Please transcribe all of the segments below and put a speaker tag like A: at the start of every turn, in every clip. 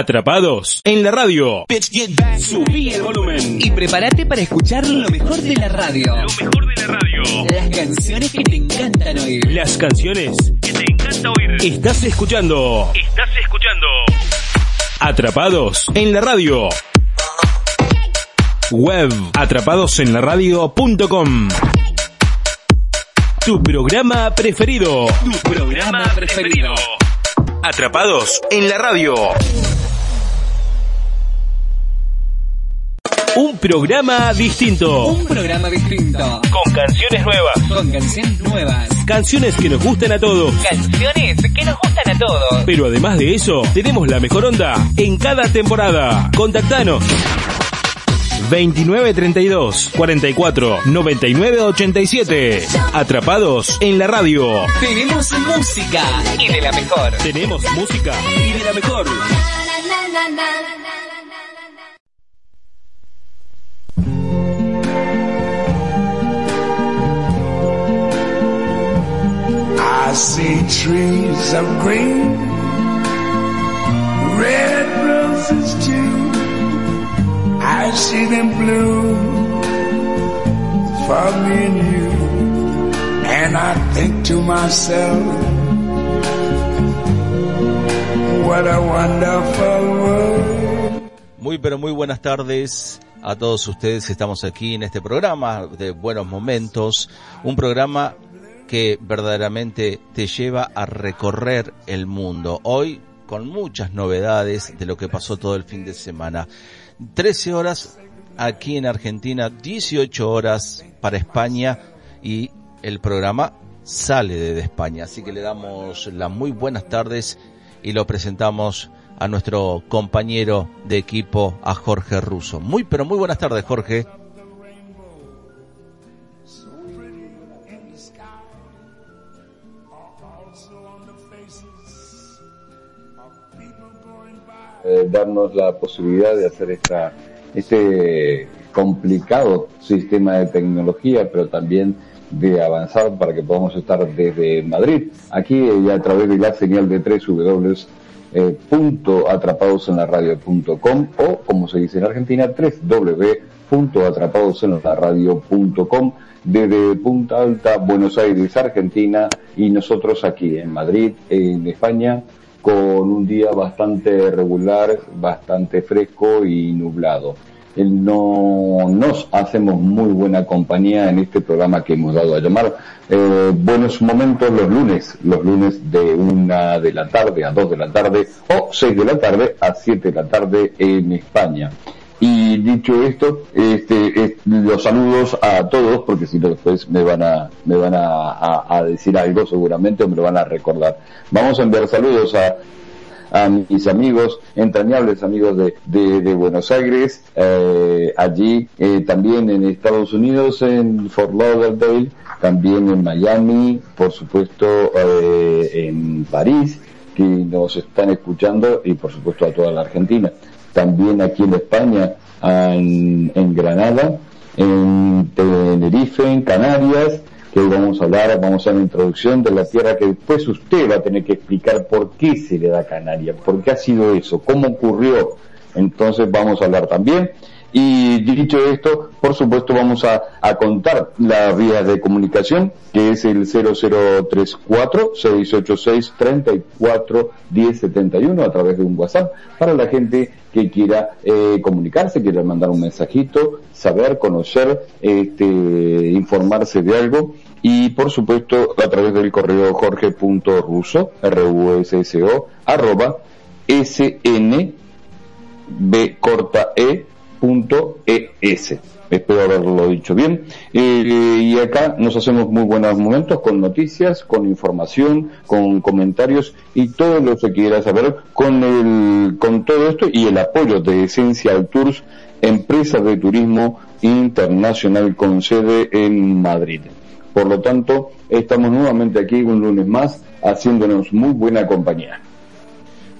A: Atrapados en la radio. Subí el volumen.
B: Y prepárate para escuchar lo mejor de la radio.
A: Lo mejor de la radio.
B: Las canciones que te encantan oír.
A: Las canciones que te encanta oír. Estás escuchando. Estás escuchando. Atrapados en la radio. Web atrapadosenlaradio.com Tu programa preferido.
B: Tu programa preferido.
A: Atrapados en la radio. Un programa distinto.
B: Un programa distinto.
A: Con canciones nuevas.
B: Con canciones nuevas.
A: Canciones que nos gustan a todos.
B: Canciones que nos gustan a todos.
A: Pero además de eso, tenemos la mejor onda en cada temporada. Contactanos. 2932 44 99 87. Atrapados en la radio.
B: Tenemos música y de la mejor.
A: Tenemos música y de la mejor.
C: I see trees of green, red roses too. I see them bloom for me and you. And I think to myself, what a wonderful world.
D: Muy pero muy buenas tardes a todos ustedes. Estamos aquí en este programa de buenos momentos, un programa que verdaderamente te lleva a recorrer el mundo. Hoy con muchas novedades de lo que pasó todo el fin de semana. 13 horas aquí en Argentina, 18 horas para España y el programa sale desde España. Así que le damos las muy buenas tardes y lo presentamos a nuestro compañero de equipo, a Jorge Russo. Muy, pero muy buenas tardes, Jorge.
E: Eh, darnos la posibilidad de hacer esta, este complicado sistema de tecnología, pero también de avanzar para que podamos estar desde Madrid, aquí y a través de la señal de 3 W eh, punto atrapadosenlaradio.com o como se dice en Argentina 3 W punto atrapadosenlaradio.com desde Punta Alta, Buenos Aires, Argentina y nosotros aquí en Madrid, en España, con un día bastante regular, bastante fresco y nublado. No nos hacemos muy buena compañía en este programa que hemos dado a llamar eh, Buenos Momentos los lunes, los lunes de una de la tarde a dos de la tarde o seis de la tarde a siete de la tarde en España. Y dicho esto, este, es- los saludos a todos, porque si no después me van a, me van a- a decir algo seguramente o me lo van a recordar. Vamos a enviar saludos a, a mis amigos, entrañables amigos de, de, de Buenos Aires, eh, allí eh, también en Estados Unidos, en Fort Lauderdale, también en Miami, por supuesto eh, en París, que nos están escuchando y por supuesto a toda la Argentina. También aquí en España, en, en Granada, en Tenerife, en Canarias, que hoy vamos a hablar, vamos a una introducción de la tierra que después usted va a tener que explicar por qué se le da Canarias, por qué ha sido eso, cómo ocurrió. Entonces vamos a hablar también. Y dicho esto, por supuesto vamos a, contar las vías de comunicación, que es el 0034-686-34-1071 a través de un WhatsApp, para la gente que quiera eh, comunicarse, quiera mandar un mensajito, saber, conocer, este, informarse de algo. Y por supuesto a través del correo jorge.russo, R-U-S-S-O, arroba, SN, B corta E ES. Espero haberlo dicho bien. Eh, y acá nos hacemos muy buenos momentos con noticias, con información, con comentarios y todo lo que quiera saber con el, con todo esto y el apoyo de Essential Tours, empresa de turismo internacional con sede en Madrid. Por lo tanto, estamos nuevamente aquí un lunes más haciéndonos muy buena compañía.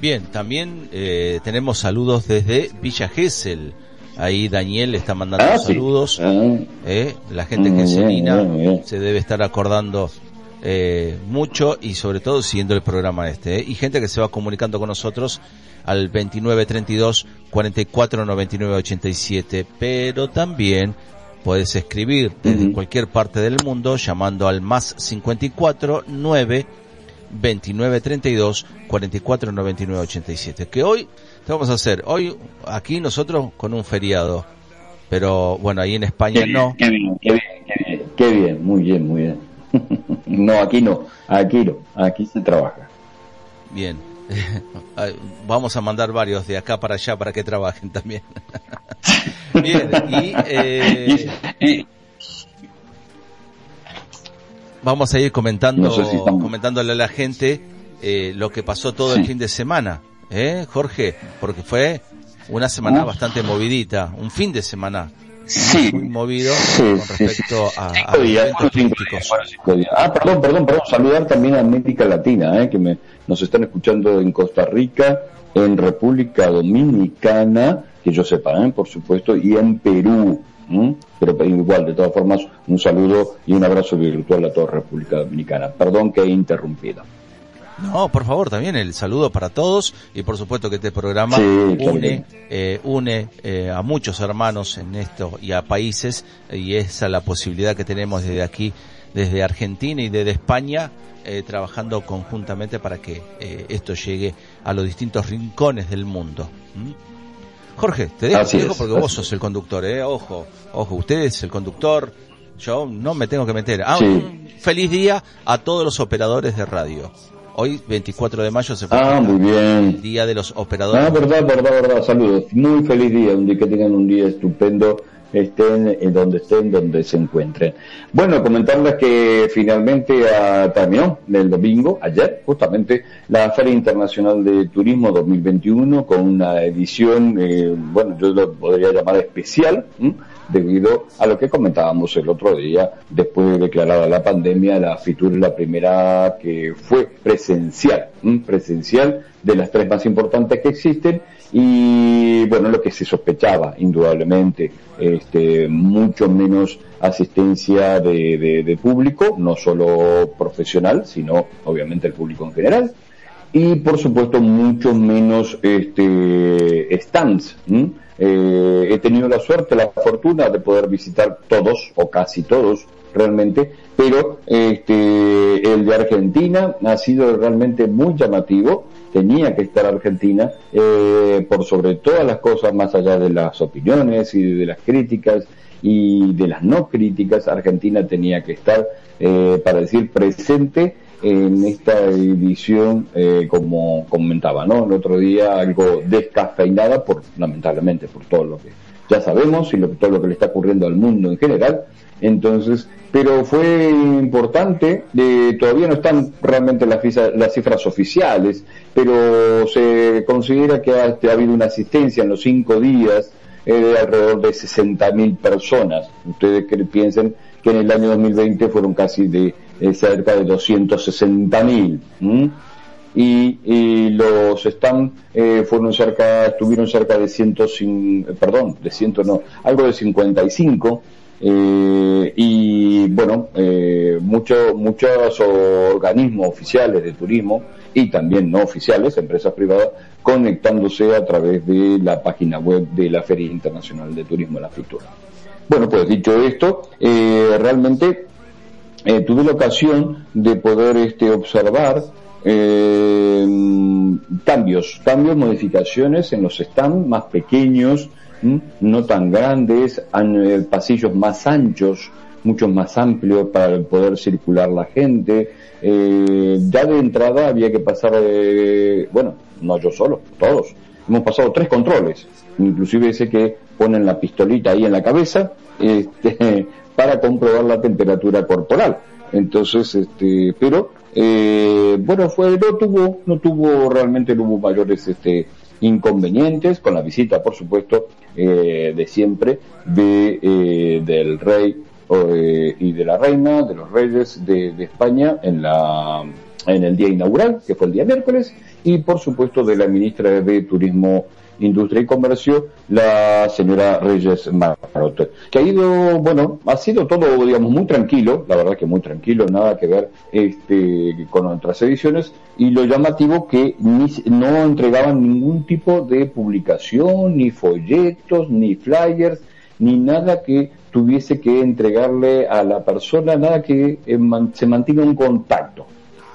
D: Bien, también eh, tenemos saludos desde Villa Gesell. Ahí Daniel está mandando
E: Ah, sí.
D: saludos.
E: Ah.
D: Eh, la gente
E: bien.
D: se debe estar acordando eh, mucho y sobre todo siguiendo el programa este. ¿eh? Y gente que se va comunicando con nosotros al 2932 44 99 87. Pero también puedes escribir desde cualquier parte del mundo llamando al más 54 9 29 32 44 99 87. Que hoy, ¿qué vamos a hacer? Hoy aquí nosotros con un feriado. Pero bueno, ahí en España no.
E: Qué bien, qué bien, qué bien. Qué bien, muy bien, muy bien. no, aquí no, aquí no, aquí se trabaja.
D: Bien. Vamos a mandar varios de acá para allá para que trabajen también. Bien, y eh, vamos a ir comentando,
E: No sé si estamos-
D: comentándole a la gente eh, lo que pasó todo el fin de semana, ¿eh, Jorge? Porque fue una semana bastante movidita, un fin de semana
E: sí,
D: muy movido
E: Sí,
D: con respecto
E: sí.
D: a, a
E: Cinco días,
D: eventos
E: cinco. Ah, perdón, perdón, perdón. Saludar también a América Latina, eh, que me, nos están escuchando en Costa Rica, en República Dominicana, que yo sepa, eh, por supuesto, y en Perú. Pero igual, de todas formas, un saludo y un abrazo virtual a toda República Dominicana. Perdón que he interrumpido.
D: No, por favor, también el saludo para todos y por supuesto que este programa
E: Sí,
D: une, eh, une eh, a muchos hermanos en esto y a países y esa es la posibilidad que tenemos desde aquí, desde Argentina y desde España, eh, trabajando conjuntamente para que eh, esto llegue a los distintos rincones del mundo. ¿Mm? Jorge, te dejo, te dejo porque vos sos el conductor, eh, ojo, ojo, usted es el conductor, yo no me tengo que meter. Ah,
E: Sí.
D: un feliz día a todos los operadores de radio. Hoy, 24 de mayo, se fue
E: Ah, muy bien.
D: Día de los Operadores.
E: Ah, verdad, verdad, verdad. Saludos. Muy feliz día. Un día que tengan un día estupendo. Estén en donde estén, donde se encuentren. Bueno, comentarles que finalmente ah, terminó el domingo, ayer, justamente, la Feria Internacional de Turismo 2021 con una edición, eh, bueno, yo lo podría llamar especial, ¿m? Debido a lo que comentábamos el otro día, después de declarada la pandemia, la FITUR es la primera que fue presencial, presencial de las tres más importantes que existen y bueno, lo que se sospechaba, indudablemente, este, mucho menos asistencia de, de- de público, no solo profesional, sino obviamente el público en general y por supuesto mucho menos este stands ¿m? Eh, he tenido la suerte la fortuna de poder visitar todos o casi todos realmente pero este el de Argentina ha sido realmente muy llamativo. Tenía que estar Argentina eh, por sobre todas las cosas más allá de las opiniones y de las críticas y de las no críticas Argentina tenía que estar eh, para decir presente en esta edición, eh, como comentaba, ¿no? El otro día algo descafeinada, por, lamentablemente, por todo lo que ya sabemos y lo, todo lo que le está ocurriendo al mundo en general. Entonces, pero fue importante, eh, todavía no están realmente las, fisa- las cifras oficiales, pero se considera que ha, ha habido una asistencia en los cinco días eh, de alrededor de 60.000 personas. Ustedes que piensen que en el año 2020 fueron casi de eh, cerca de 260.000. ¿m? Y, y los están eh, fueron cerca estuvieron cerca de 105 perdón de 100 no algo de 55 eh, y bueno eh, muchos muchos organismos oficiales de turismo y también no oficiales empresas privadas conectándose a través de la página web de la Feria Internacional de Turismo la Fritura bueno pues dicho esto eh, realmente eh, tuve la ocasión de poder este, observar eh, cambios, cambios, modificaciones en los stands más pequeños, no tan grandes, an- eh, pasillos más anchos, mucho más amplios para poder circular la gente. Eh, ya de entrada había que pasar, eh, bueno, no yo solo, todos. Hemos pasado tres controles, inclusive ese que ponen la pistolita ahí en la cabeza, este, para comprobar la temperatura corporal. Entonces, este, pero, eh, bueno, fue, no tuvo, no tuvo, realmente no hubo mayores, este, inconvenientes con la visita, por supuesto, eh, de siempre, de, eh, del rey eh, y de la reina, de los reyes de, de España en la, en el día inaugural, que fue el día miércoles, y por supuesto de la ministra de Turismo, Industria y Comercio, la señora Reyes Marot, que ha ido, bueno, ha sido todo, digamos, muy tranquilo, la verdad que muy tranquilo, nada que ver este, con otras ediciones, y lo llamativo que ni, no entregaban ningún tipo de publicación, ni folletos, ni flyers, ni nada que tuviese que entregarle a la persona, nada que eh, se mantenga un contacto.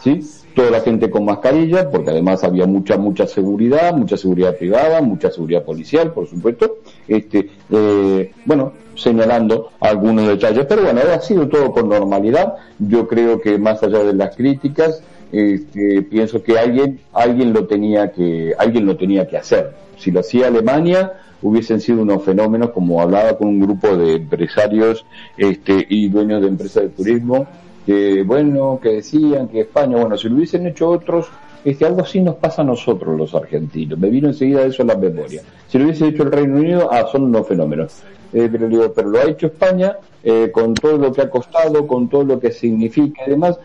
E: ¿Sí? Toda la gente con mascarilla, porque además había mucha, mucha seguridad, mucha seguridad privada, mucha seguridad policial, por supuesto. Este, eh, bueno, señalando algunos detalles, pero bueno, ha sido todo con normalidad. Yo creo que más allá de las críticas, este, pienso que alguien, alguien lo tenía que, alguien lo tenía que hacer. Si lo hacía Alemania, hubiesen sido unos fenómenos, como hablaba con un grupo de empresarios este, y dueños de empresas de turismo, que bueno, que decían que España, bueno, si lo hubiesen hecho otros, este, algo así nos pasa a nosotros los argentinos. Me vino enseguida eso a la memoria. Si lo hubiese hecho el Reino Unido, ah, son unos fenómenos. Eh, pero, digo, pero lo ha hecho España eh, con todo lo que ha costado, con todo lo que significa y demás.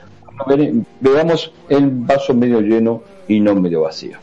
E: veamos el vaso medio lleno y no medio vacío.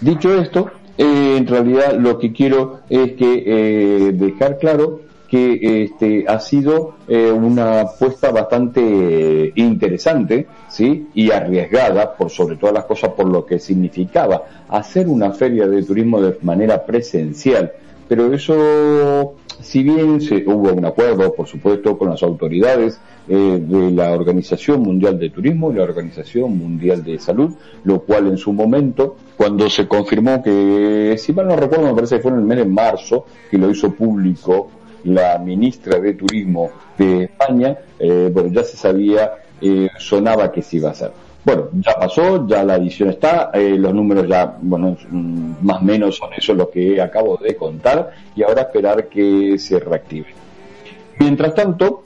E: Dicho esto, eh, en realidad lo que quiero es que eh, dejar claro que este ha sido eh, una apuesta bastante interesante, sí, y arriesgada por sobre todas las cosas por lo que significaba hacer una feria de turismo de manera presencial. Pero eso si bien se, hubo un acuerdo, por supuesto, con las autoridades eh, de la Organización Mundial de Turismo y la Organización Mundial de Salud, lo cual en su momento, cuando se confirmó que, si mal no recuerdo, me parece que fue en el mes de marzo, que lo hizo público la ministra de Turismo de España, eh, bueno, ya se sabía, eh, sonaba que se iba a hacer. Bueno, ya pasó, ya la edición está, eh, los números ya, bueno, mm, más o menos son eso lo que acabo de contar y ahora esperar que se reactive. Mientras tanto,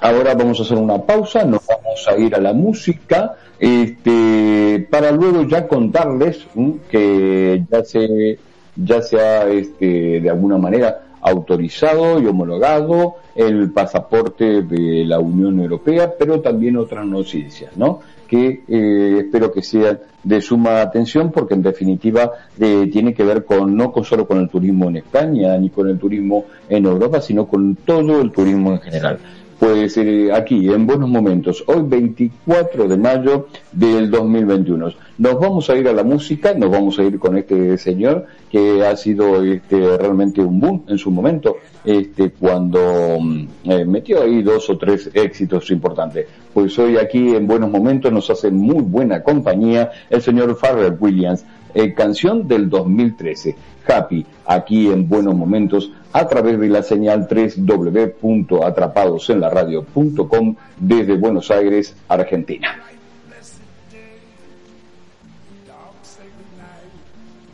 E: ahora vamos a hacer una pausa, nos vamos a ir a la música, este, para luego ya contarles mm, que ya se, ya se ha, este, de alguna manera autorizado y homologado el pasaporte de la Unión Europea, pero también otras noticias, ¿no? que eh, espero que sean de suma atención porque en definitiva eh, tiene que ver con no con solo con el turismo en España ni con el turismo en Europa, sino con todo el turismo en general. Pues eh, aquí, en buenos momentos, hoy 24 de mayo del 2021. Nos vamos a ir a la música, nos vamos a ir con este señor que ha sido este, realmente un boom en su momento, este, cuando mm, eh, metió ahí dos o tres éxitos importantes. Pues hoy aquí, en buenos momentos, nos hace muy buena compañía el señor Farrell Williams, eh, canción del 2013. Happy, aquí en buenos momentos, a través de la señal www.atrapadosenlaradio.com desde Buenos Aires, Argentina.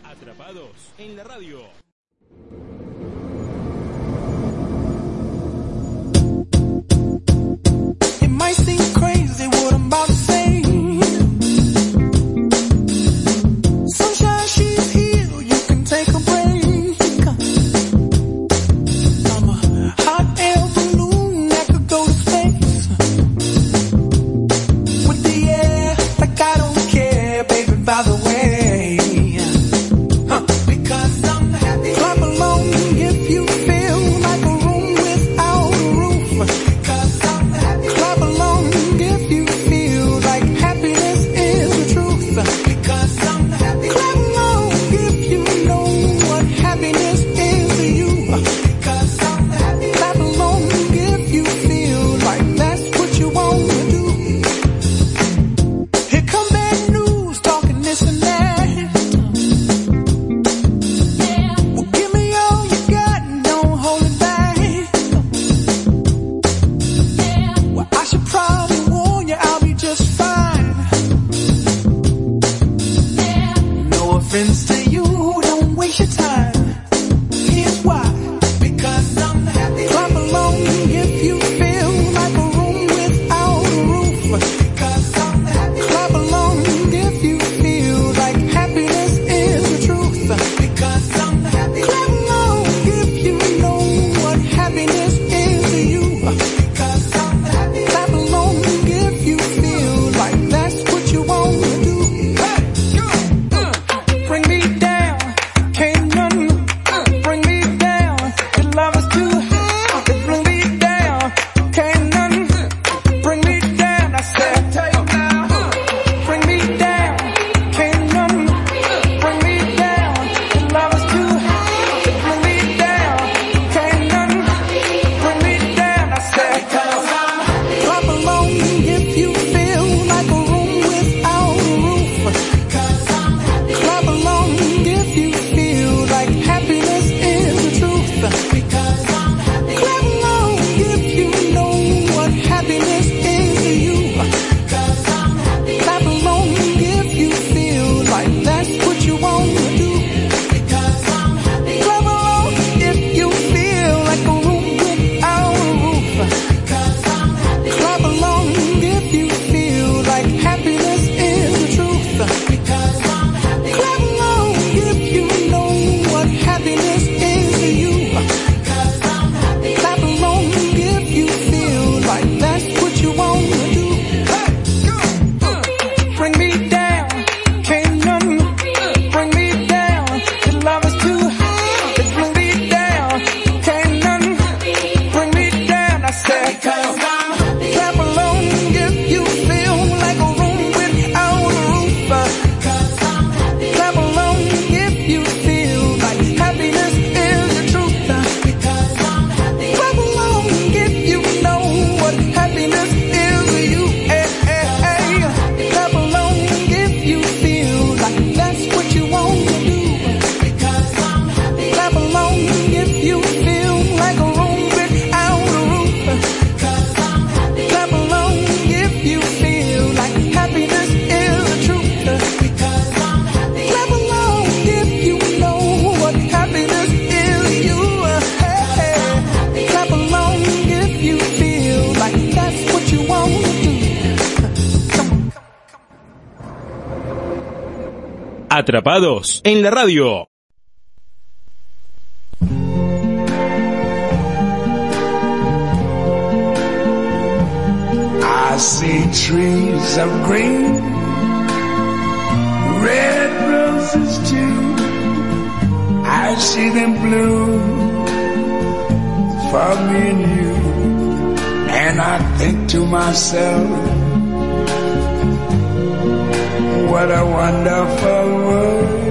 A: Atrapados en la radio.
F: It might seem crazy what I'm about to say. By the
A: Atrapados en la radio.
C: I see trees of green, red roses too. I see them bloom for me and you. And I think to myself, what a wonderful world.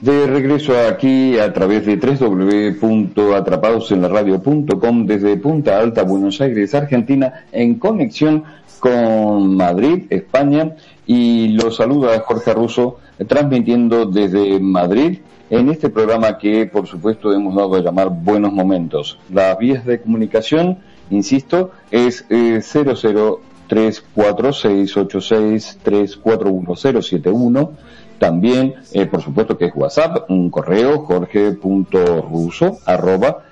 E: De regreso aquí a través de www.atrapadosenlaradio.com desde Punta Alta, Buenos Aires, Argentina, en conexión con Madrid, España, y los saluda Jorge Russo, transmitiendo desde Madrid en este programa que, por supuesto, hemos dado a llamar Buenos Momentos. Las vías de comunicación, insisto, es eh, 0034686341071 también, eh, por supuesto que es WhatsApp, un correo, jorge.ruso, arroba,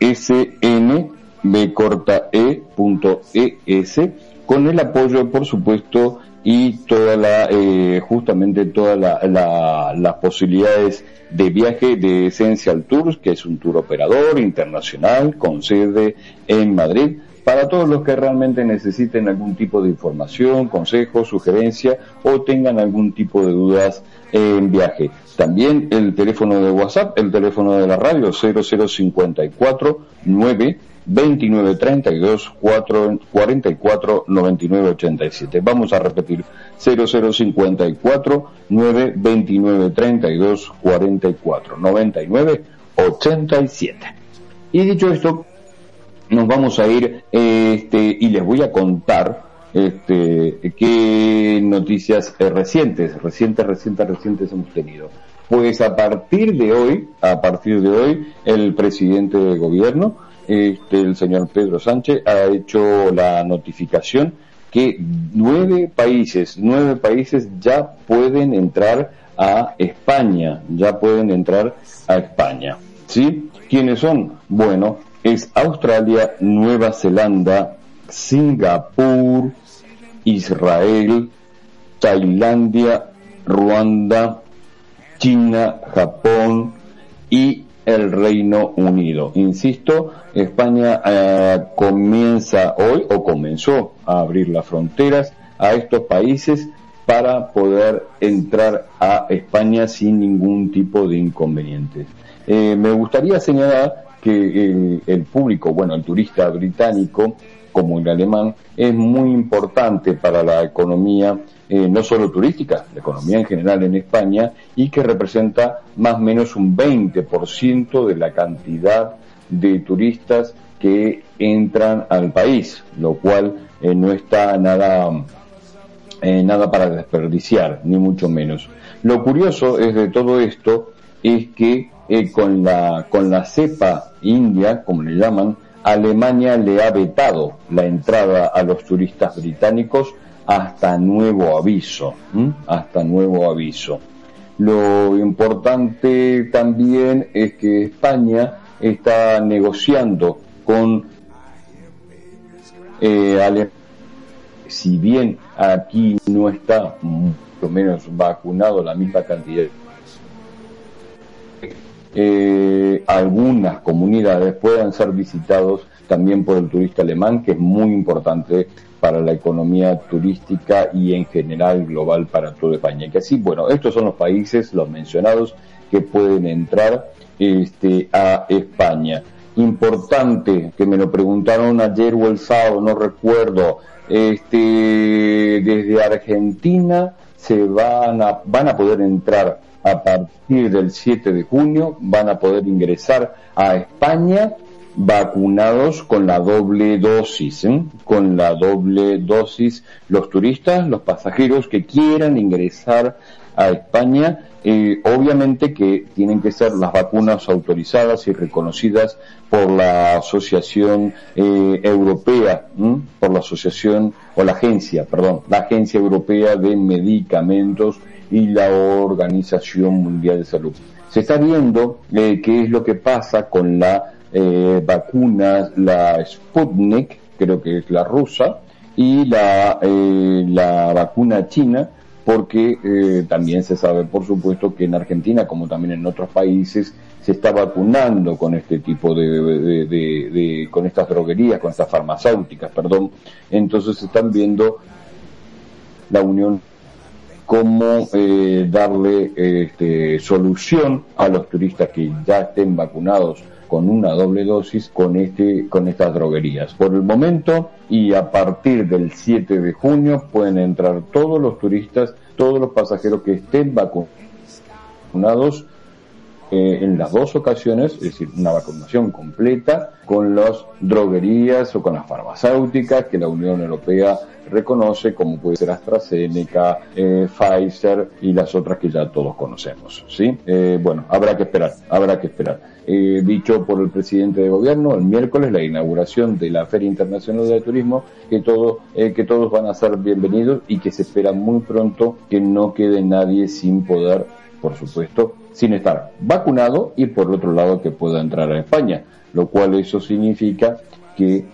E: snbcortae.es, con el apoyo, por supuesto, y toda la, eh, justamente todas la, la, las posibilidades de viaje de Essential Tours, que es un tour operador internacional con sede en Madrid, para todos los que realmente necesiten algún tipo de información, consejo, sugerencia o tengan algún tipo de dudas en viaje. También el teléfono de WhatsApp, el teléfono de la radio 0054 9 29 32 4, 44 99 87. Vamos a repetir 0054 9 29 32 44 99 87. Y dicho esto, nos vamos a ir este, y les voy a contar este, qué noticias recientes, recientes, recientes, recientes hemos tenido. Pues a partir de hoy, a partir de hoy, el presidente del gobierno, este, el señor Pedro Sánchez, ha hecho la notificación que nueve países, nueve países ya pueden entrar a España, ya pueden entrar a España. ¿Sí? ¿Quiénes son? Bueno, es Australia, Nueva Zelanda, Singapur, Israel, Tailandia, Ruanda, China, Japón y el Reino Unido. Insisto, España eh, comienza hoy o comenzó a abrir las fronteras a estos países para poder entrar a España sin ningún tipo de inconvenientes. Eh, me gustaría señalar que eh, el público, bueno, el turista británico, como el alemán, es muy importante para la economía, eh, no solo turística, la economía en general en España, y que representa más o menos un 20% de la cantidad de turistas que entran al país, lo cual eh, no está nada, eh, nada para desperdiciar, ni mucho menos. Lo curioso es de todo esto es que con la con la cepa india, como le llaman, Alemania le ha vetado la entrada a los turistas británicos hasta nuevo aviso, hasta nuevo aviso. Lo importante también es que España está negociando con eh, Alemania. Si bien aquí no está mucho menos vacunado la misma cantidad eh, algunas comunidades puedan ser visitados también por el turista alemán, que es muy importante para la economía turística y en general global para toda España. Que así, bueno, estos son los países, los mencionados, que pueden entrar este, a España. Importante, que me lo preguntaron ayer o el sábado, no recuerdo, este, desde Argentina se van a, van a poder entrar a partir del 7 de junio, van a poder ingresar a España vacunados con la doble dosis, ¿eh? con la doble dosis los turistas, los pasajeros que quieran ingresar a España, eh, obviamente que tienen que ser las vacunas autorizadas y reconocidas por la Asociación eh, Europea, por la Asociación o la Agencia, perdón, la Agencia Europea de Medicamentos y la Organización Mundial de Salud. Se está viendo qué es lo que pasa con la eh, vacunas, la Sputnik, creo que es la rusa, y la, eh, la vacuna china, porque eh, también se sabe, por supuesto, que en Argentina, como también en otros países, se está vacunando con este tipo de, de- de- de- con estas droguerías, con estas farmacéuticas, perdón. Entonces se están viendo la Unión cómo eh, darle este, solución a los turistas que ya estén vacunados con una doble dosis con este con estas droguerías. Por el momento y a partir del 7 de junio pueden entrar todos los turistas, todos los pasajeros que estén vacunados eh, en las dos ocasiones, es decir, una vacunación completa con las droguerías o con las farmacéuticas que la Unión Europea reconoce, como puede ser AstraZeneca, eh, Pfizer y las otras que ya todos conocemos. ¿sí? Eh, bueno, habrá que esperar, habrá que esperar. Eh, dicho por el presidente de gobierno, el miércoles la inauguración de la Feria Internacional de Turismo, que, todo, eh, que todos van a ser bienvenidos y que se espera muy pronto que no quede nadie sin poder, por supuesto, sin estar vacunado y por otro lado que pueda entrar a España, lo cual eso significa que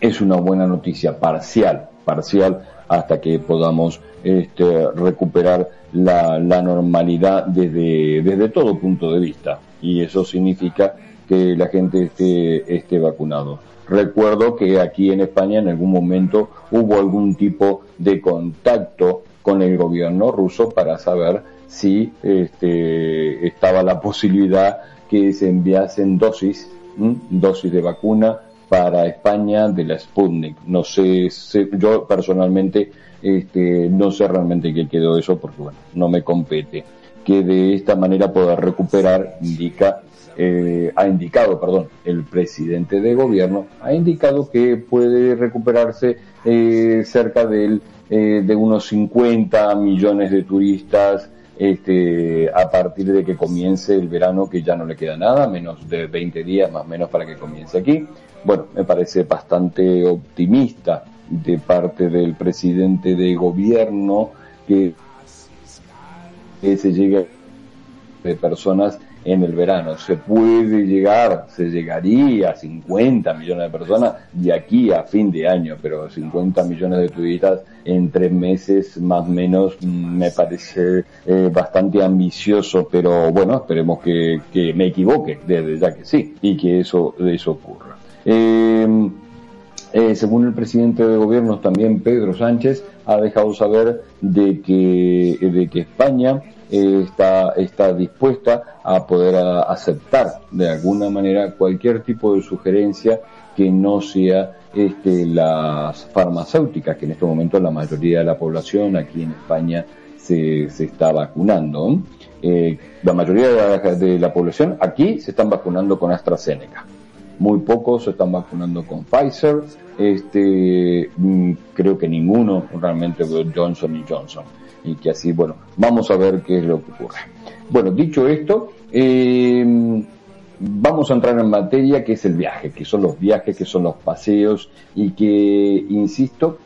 E: es una buena noticia parcial, parcial hasta que podamos este, recuperar la, la normalidad desde, desde todo punto de vista. Y eso significa que la gente esté, esté vacunado. Recuerdo que aquí en España en algún momento hubo algún tipo de contacto con el gobierno ruso para saber si este, estaba la posibilidad que se enviasen dosis, dosis de vacuna para España de la Sputnik. No sé, yo personalmente este, no sé realmente qué quedó eso porque bueno, no me compete. Que de esta manera poder recuperar indica eh, ha indicado, perdón, el presidente de gobierno ha indicado que puede recuperarse eh, cerca del, eh, de unos 50 millones de turistas este, a partir de que comience el verano, que ya no le queda nada, menos de 20 días más o menos para que comience aquí. Bueno, me parece bastante optimista de parte del presidente de gobierno que, que se llegue de personas en el verano. Se puede llegar, se llegaría a 50 millones de personas de aquí a fin de año, pero 50 millones de turistas en tres meses más o menos mm, me parece eh, bastante ambicioso, pero bueno, esperemos que, me equivoque, desde ya que sí, y que eso, eso ocurra. Eh, eh, según el presidente de gobierno también Pedro Sánchez ha dejado saber de que de que España está está dispuesta a poder aceptar de alguna manera cualquier tipo de sugerencia que no sea este las farmacéuticas que en este momento la mayoría de la población aquí en España se, se está vacunando. Eh, la mayoría de la, de la población aquí se están vacunando con AstraZeneca. Muy pocos se están vacunando con Pfizer, este, mm, creo que ninguno realmente Johnson y Johnson. Y que así, bueno, vamos a ver qué es lo que ocurre. Bueno, dicho esto, eh, vamos a entrar en materia que es el viaje, que son los viajes, que son los paseos y que, insisto,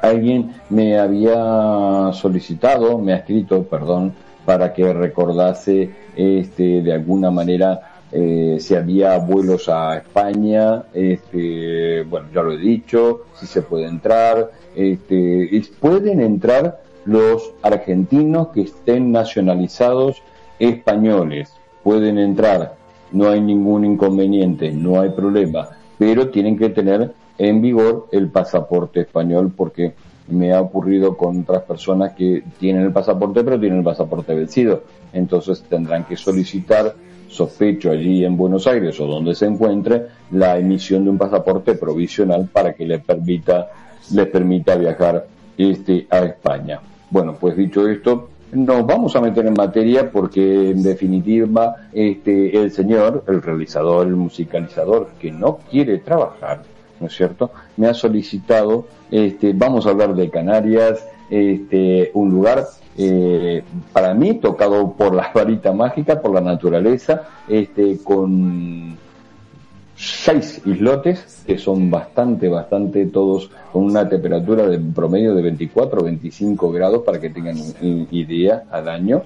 E: alguien me había solicitado, me ha escrito, perdón, para que recordase este, de alguna manera eh, si había vuelos a España, este, bueno, ya lo he dicho, si se puede entrar, este, pueden entrar los argentinos que estén nacionalizados españoles, pueden entrar, no hay ningún inconveniente, no hay problema, pero tienen que tener en vigor el pasaporte español porque me ha ocurrido con otras personas que tienen el pasaporte pero tienen el pasaporte vencido, entonces tendrán que solicitar sospecho allí en Buenos Aires o donde se encuentre la emisión de un pasaporte provisional para que les permita les permita viajar este a España. Bueno, pues dicho esto, nos vamos a meter en materia porque en definitiva este el señor, el realizador, el musicalizador que no quiere trabajar, ¿no es cierto? Me ha solicitado este vamos a hablar de Canarias, este un lugar eh, para mí tocado por la varita mágica, por la naturaleza, este, con seis islotes que son bastante, bastante todos con una temperatura de promedio de 24 o 25 grados para que tengan idea al año.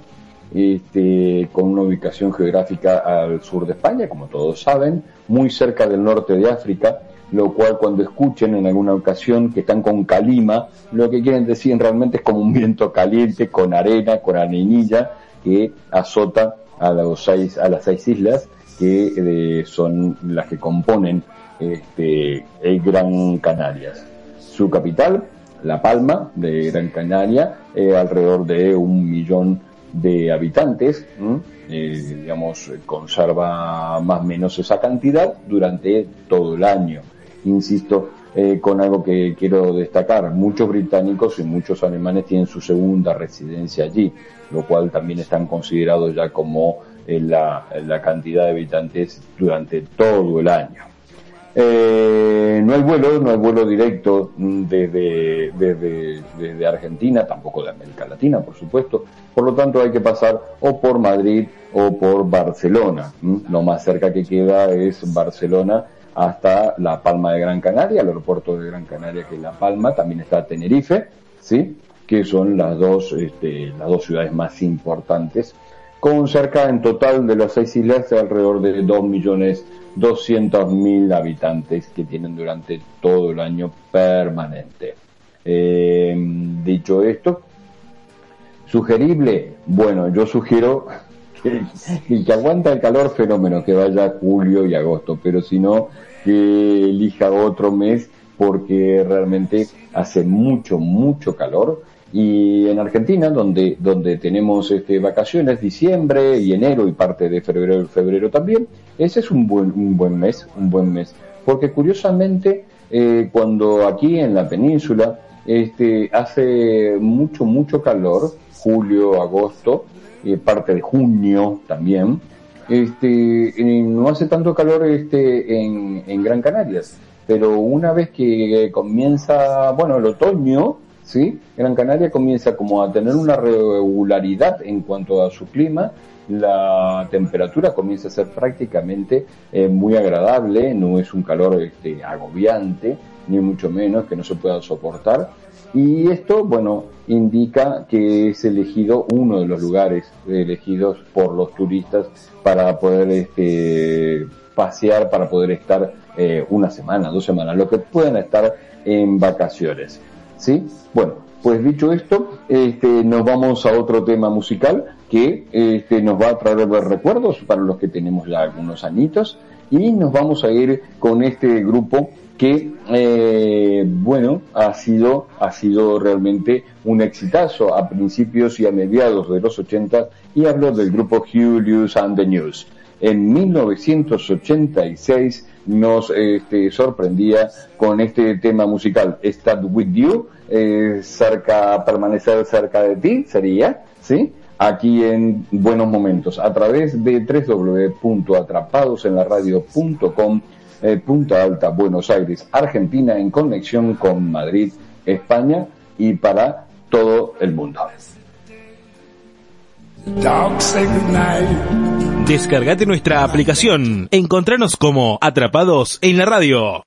E: este, con una ubicación geográfica al sur de España, como todos saben, muy cerca del norte de África, lo cual cuando escuchen en alguna ocasión que están con calima, lo que quieren decir realmente es como un viento caliente con arena, con arenilla, que azota a, los seis, a las seis islas que eh, son las que componen este, el Gran Canarias. Su capital, La Palma de Gran Canaria, alrededor de un millón de habitantes, eh, digamos, conserva más o menos esa cantidad durante todo el año. Insisto, eh, con algo que quiero destacar, muchos británicos y muchos alemanes tienen su segunda residencia allí, lo cual también están considerados ya como la, la cantidad de habitantes durante todo el año. Eh, no hay vuelo, no hay vuelo directo mm, desde, desde, desde, Argentina, tampoco de América Latina, por supuesto. Por lo tanto, hay que pasar o por Madrid o por Barcelona. Lo más cerca que queda es Barcelona hasta La Palma de Gran Canaria, el aeropuerto de Gran Canaria que es La Palma, también está Tenerife, ¿sí? que son las dos, este, las dos ciudades más importantes, con cerca en total de las seis islas de alrededor de 2 millones mil habitantes que tienen durante todo el año permanente. Eh, dicho esto, sugerible, bueno, yo sugiero que el que aguanta el calor, fenómeno, que vaya julio y agosto, pero si no, que elija otro mes porque realmente hace mucho, mucho calor. Y en Argentina, donde, donde tenemos este, vacaciones, diciembre y enero y parte de febrero febrero también, ese es un buen, un buen mes, un buen mes. Porque curiosamente, eh, cuando aquí en la península este, hace mucho, mucho calor, julio, agosto, y parte de junio también, este, no hace tanto calor este, en, en Gran Canarias, pero una vez que comienza, bueno, el otoño, ¿sí? Gran Canaria comienza como a tener una regularidad en cuanto a su clima, la temperatura comienza a ser prácticamente eh, muy agradable, no es un calor este, agobiante, ni mucho menos que no se pueda soportar, y esto, bueno, indica que es elegido uno de los lugares elegidos por los turistas para poder este, pasear, para poder estar eh, una semana, dos semanas, lo que puedan estar en vacaciones. ¿Sí? Bueno, pues dicho esto, este, nos vamos a otro tema musical que este, nos va a traer recuerdos para los que tenemos ya algunos añitos y nos vamos a ir con este grupo que eh, bueno ha sido ha sido realmente un exitazo a principios y a mediados de los 80 y hablo del grupo Julius and the News. En 1986 nos este, sorprendía con este tema musical Start With You, eh, cerca, permanecer cerca de ti sería, ¿sí? Aquí en Buenos Momentos, a través de www.atrapadosenlaradio.com eh, Punta Alta, Buenos Aires, Argentina, en conexión con Madrid, España y para todo el mundo.
A: Descargate nuestra aplicación. Encontranos como Atrapados en la Radio.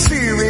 G: spirit.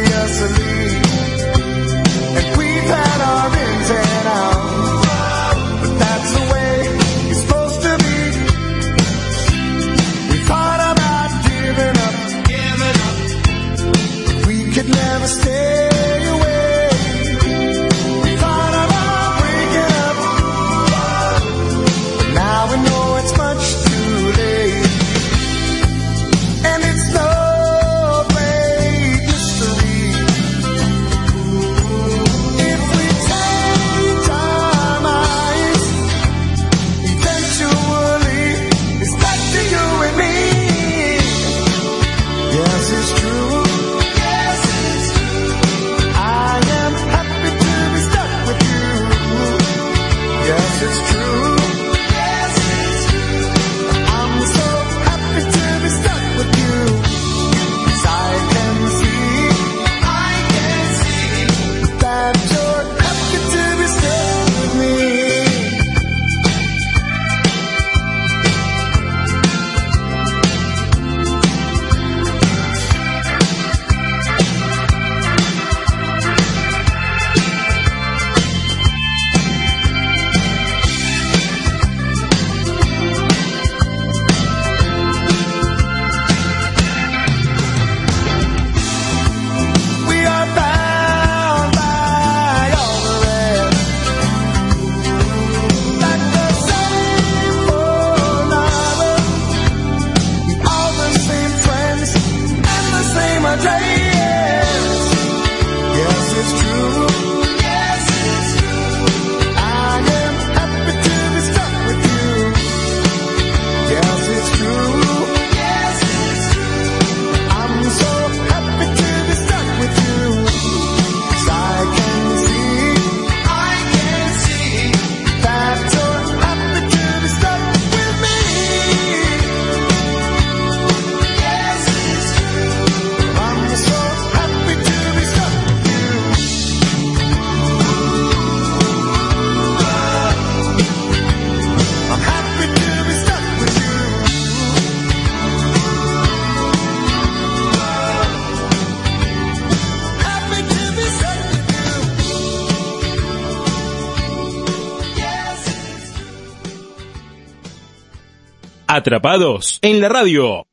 A: Atrapados en la radio.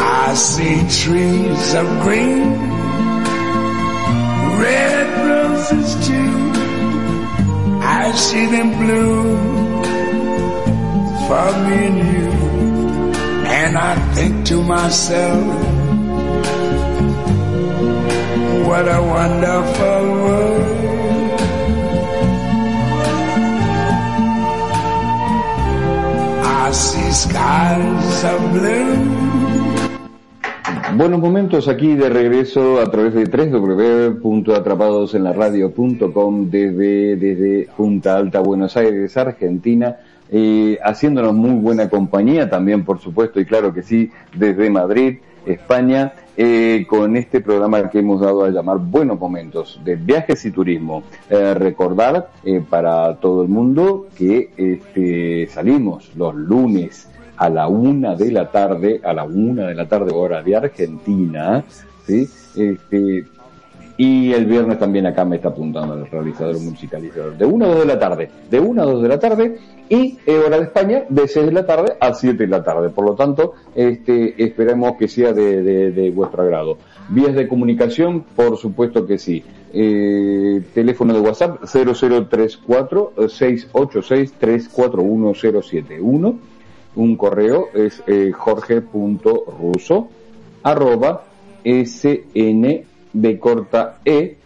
C: I see trees of green, red roses too. I see them bloom for me and you. And I think to myself, what a wonderful world. I see skies of blue.
E: Buenos momentos aquí de regreso a través de www.atrapadosenlaradio.com desde, desde Punta Alta, Buenos Aires, Argentina, eh, haciéndonos muy buena compañía también, por supuesto, y claro que sí, desde Madrid, España, eh, con este programa que hemos dado a llamar Buenos Momentos de Viajes y Turismo. Eh, recordar eh, para todo el mundo que este, salimos los lunes a la una de la tarde, a la una de la tarde hora de Argentina, ¿sí? Este, y el viernes también acá me está apuntando el realizador musicalizador, de una a dos de la tarde, de una a dos de la tarde, y hora de España, de 6 de la tarde a 7 de la tarde. Por lo tanto, este, esperemos que sea de, de, de vuestro agrado. Vías de comunicación, por supuesto que sí. Eh, teléfono de WhatsApp 0034 686 341071 un correo es eh, jorge.ruso arroba sn de corta e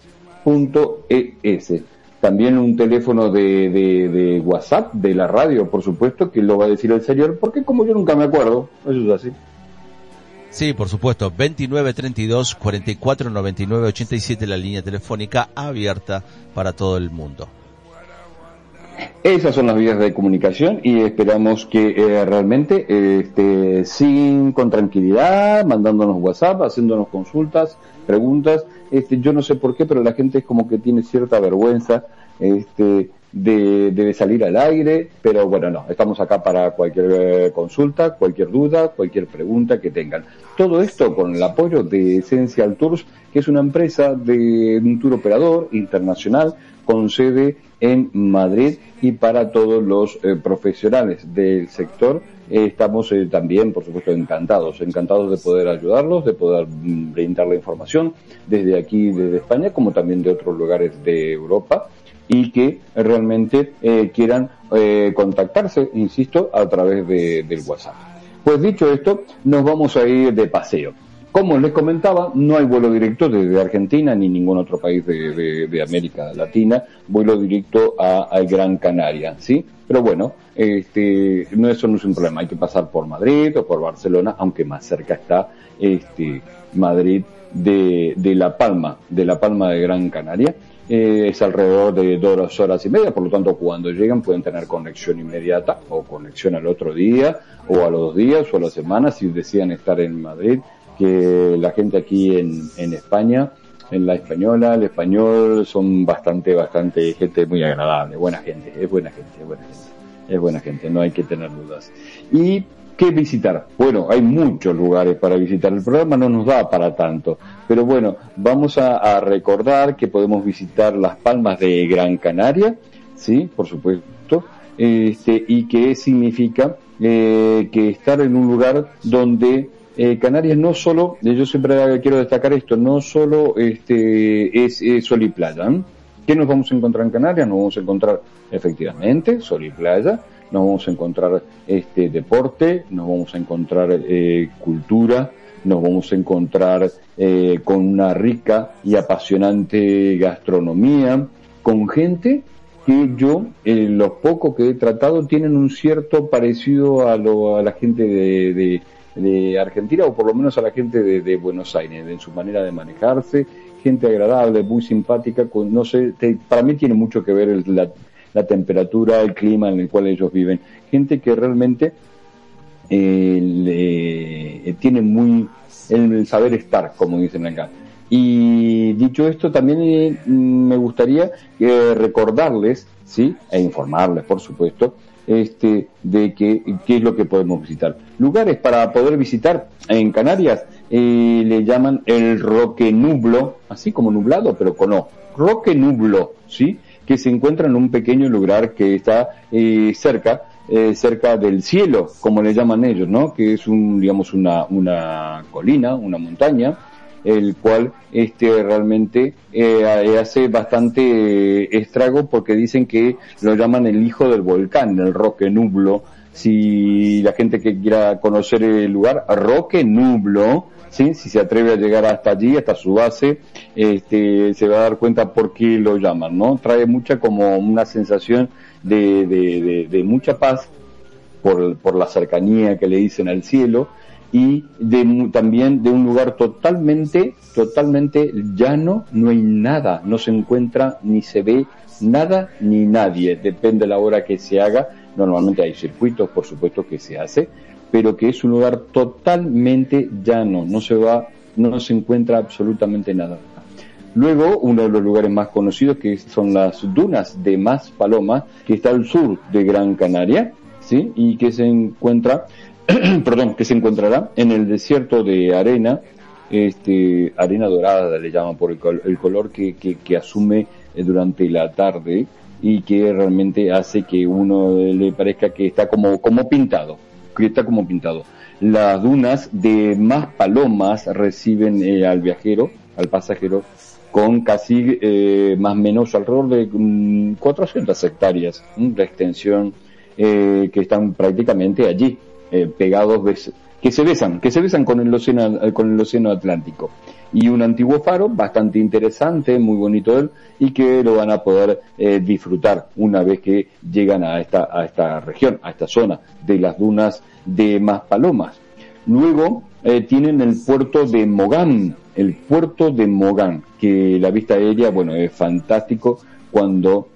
E: punto es. También un teléfono de, de, de WhatsApp de la radio, por supuesto, que lo va a decir el señor, porque como yo nunca me acuerdo, eso es así.
D: Sí, por supuesto, 29 32 44 99 87 la línea telefónica abierta para todo el mundo.
E: Esas son las vías de comunicación y esperamos que eh, realmente eh, este, sin con tranquilidad, mandándonos WhatsApp, haciéndonos consultas, preguntas. Este, yo no sé por qué, pero la gente es como que tiene cierta vergüenza este, de, debe salir al aire, pero bueno, no, estamos acá para cualquier eh, consulta, cualquier duda, cualquier pregunta que tengan. Todo esto con el apoyo de Essential Tours, que es una empresa de un tour operador internacional con sede en Madrid y para todos los eh, profesionales del sector estamos eh, también, por supuesto, encantados, encantados de poder ayudarlos, de poder mm, brindar la información desde aquí, desde España, como también de otros lugares de Europa y que realmente eh, quieran contactarse, insisto, a través de, del WhatsApp. Pues dicho esto, nos vamos a ir de paseo. Como les comentaba, no hay vuelo directo desde Argentina ni ningún otro país de, América Latina, vuelo directo a, Gran Canaria, ¿sí? Pero bueno, este, no, eso no es un problema, hay que pasar por Madrid o por Barcelona, aunque más cerca está este, Madrid de, de La Palma, de La Palma de Gran Canaria. Eh, es alrededor de dos horas y media, por lo tanto cuando llegan pueden tener conexión inmediata o conexión al otro día o a los dos días o a la semana si desean estar en Madrid, que la gente aquí en, en España, en la española, el español son bastante, bastante gente muy agradable, buena gente, es buena gente, es buena gente, es buena gente, no hay que tener dudas. Y ¿Qué visitar? Bueno, hay muchos lugares para visitar. El programa no nos da para tanto. Pero bueno, vamos a, a recordar que podemos visitar las palmas de Gran Canaria, ¿sí? Por supuesto. Este, y que significa eh, que estar en un lugar donde eh, Canarias no solo, eh, yo siempre quiero destacar esto, no solo este, es, es sol y playa. ¿eh? ¿Qué nos vamos a encontrar en Canarias? Nos vamos a encontrar efectivamente sol y playa, nos vamos a encontrar este deporte, nos vamos a encontrar eh, cultura, nos vamos a encontrar eh, con una rica y apasionante gastronomía, con gente que yo, eh, los pocos que he tratado, tienen un cierto parecido a, lo, a la gente de, de Argentina, o por lo menos a la gente de, Buenos Aires, en su manera de manejarse, gente agradable, muy simpática, con, no sé, te- para mí tiene mucho que ver el- la, la temperatura, el clima en el cual ellos viven. Gente que realmente eh, eh, tiene muy el saber estar, como dicen acá. Y dicho esto, también eh, me gustaría eh, recordarles, sí, e informarles, por supuesto, este, de que, qué es lo que podemos visitar. Lugares para poder visitar en Canarias eh, le llaman el Roque Nublo, así como nublado, pero con O. Roque Nublo, sí, que se encuentra en un pequeño lugar que está eh, cerca eh, cerca del cielo, como le llaman ellos, ¿no? Que es un, digamos, una, una colina, una montaña, el cual este realmente eh, hace bastante eh, estrago porque dicen que lo llaman el hijo del volcán, el Roque Nublo. Si la gente que quiera conocer el lugar, Roque Nublo, ¿sí? si se atreve a llegar hasta allí, hasta su base, este, se va a dar cuenta por qué lo llaman, ¿no? Trae mucha como una sensación de, de, de, de mucha paz por, por la cercanía que le dicen al cielo y también de un lugar totalmente, totalmente llano, no hay nada, no se encuentra ni se ve nada ni nadie, depende de la hora que se haga, normalmente hay circuitos, por supuesto que se hace, pero que es un lugar totalmente llano, no se va, no se encuentra absolutamente nada. Luego, uno de los lugares más conocidos que son las dunas de Mas Paloma, que está al sur de Gran Canaria, ¿sí? Y que se encuentra, perdón, que se encontrará en el desierto de arena, este, arena dorada le llaman por el, col- el color que, que, asume eh, durante la tarde y que realmente hace que uno le parezca que está como, como pintado, que está como pintado. Las dunas de Más Palomas reciben eh, al viajero, al pasajero, con casi eh, más o menos alrededor de mm, 400 hectáreas de extensión eh, que están prácticamente allí, eh, pegados, que se besan, que se besan con el océano, eh, con el océano Atlántico. Y un antiguo faro bastante interesante, muy bonito él, y que lo van a poder eh, disfrutar una vez que llegan a esta, a esta región, a esta zona de las dunas de Maspalomas. Luego eh, tienen el puerto de Mogán, el puerto de Mogán, que la vista aérea, bueno, es fantástico cuando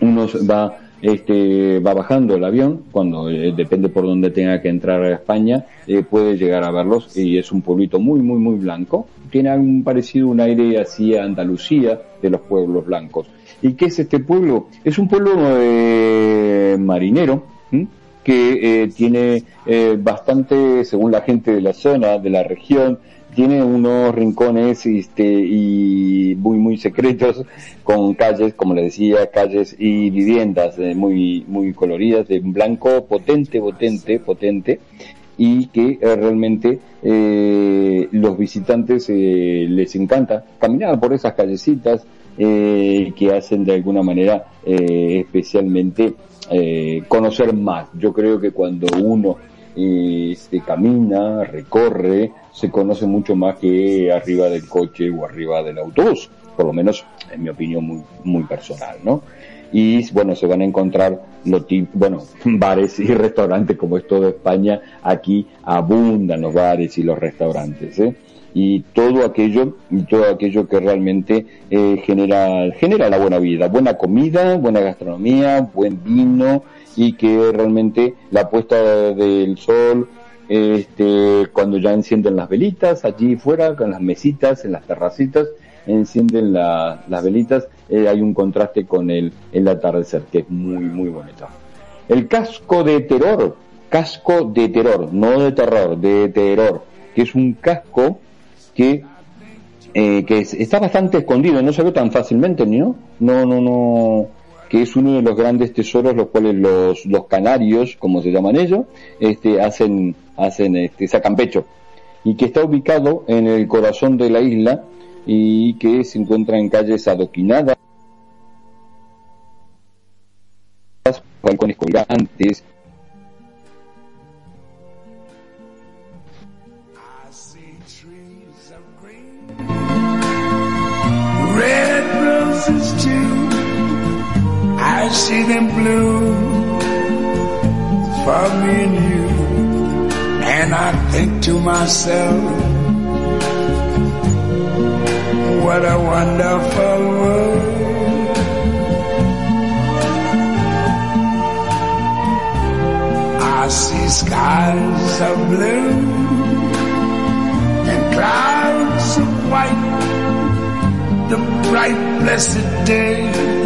E: uno va este, va bajando el avión, cuando eh, depende por dónde tenga que entrar a España, eh, puede llegar a verlos y es un pueblito muy, muy, muy blanco. Tiene un parecido, un aire así a Andalucía de los pueblos blancos. ¿Y qué es este pueblo? Es un pueblo eh, marinero ¿m? que eh, tiene bastante, según la gente de la zona, de la región, tiene unos rincones este, y muy muy secretos con calles, como le decía, calles y viviendas eh, muy muy coloridas de blanco potente, potente, potente y que eh, realmente eh, los visitantes eh, les encanta caminar por esas callecitas eh, que hacen de alguna manera eh, especialmente eh, conocer más. Yo creo que cuando uno este, camina, recorre, se conoce mucho más que arriba del coche o arriba del autobús, por lo menos en mi opinión muy, muy personal, ¿no? Y bueno, se van a encontrar lo tip- bueno, bares y restaurantes como es toda España, aquí abundan los bares y los restaurantes, ¿eh? y todo aquello y todo aquello que realmente eh, genera genera la buena vida buena comida buena gastronomía buen vino y que realmente la puesta del sol este cuando ya encienden las velitas allí fuera con las mesitas en las terracitas encienden la- las velitas eh, hay un contraste con el el atardecer que es muy muy bonito el casco de terror casco de terror no de terror de terror que es un casco que eh, que es- está bastante escondido, no se ve tan fácilmente, ¿no? No, no, no, que es uno de los grandes tesoros los cuales los, los canarios, como se llaman ellos, este, hacen, hacen, este, sacan pecho. Y que está ubicado en el corazón de la isla y que se encuentra en calles adoquinadas, balcones colgantes,
C: I see them blue for me and you. And I think to myself, what a wonderful world. I see skies of blue and clouds of white. The bright blessed day,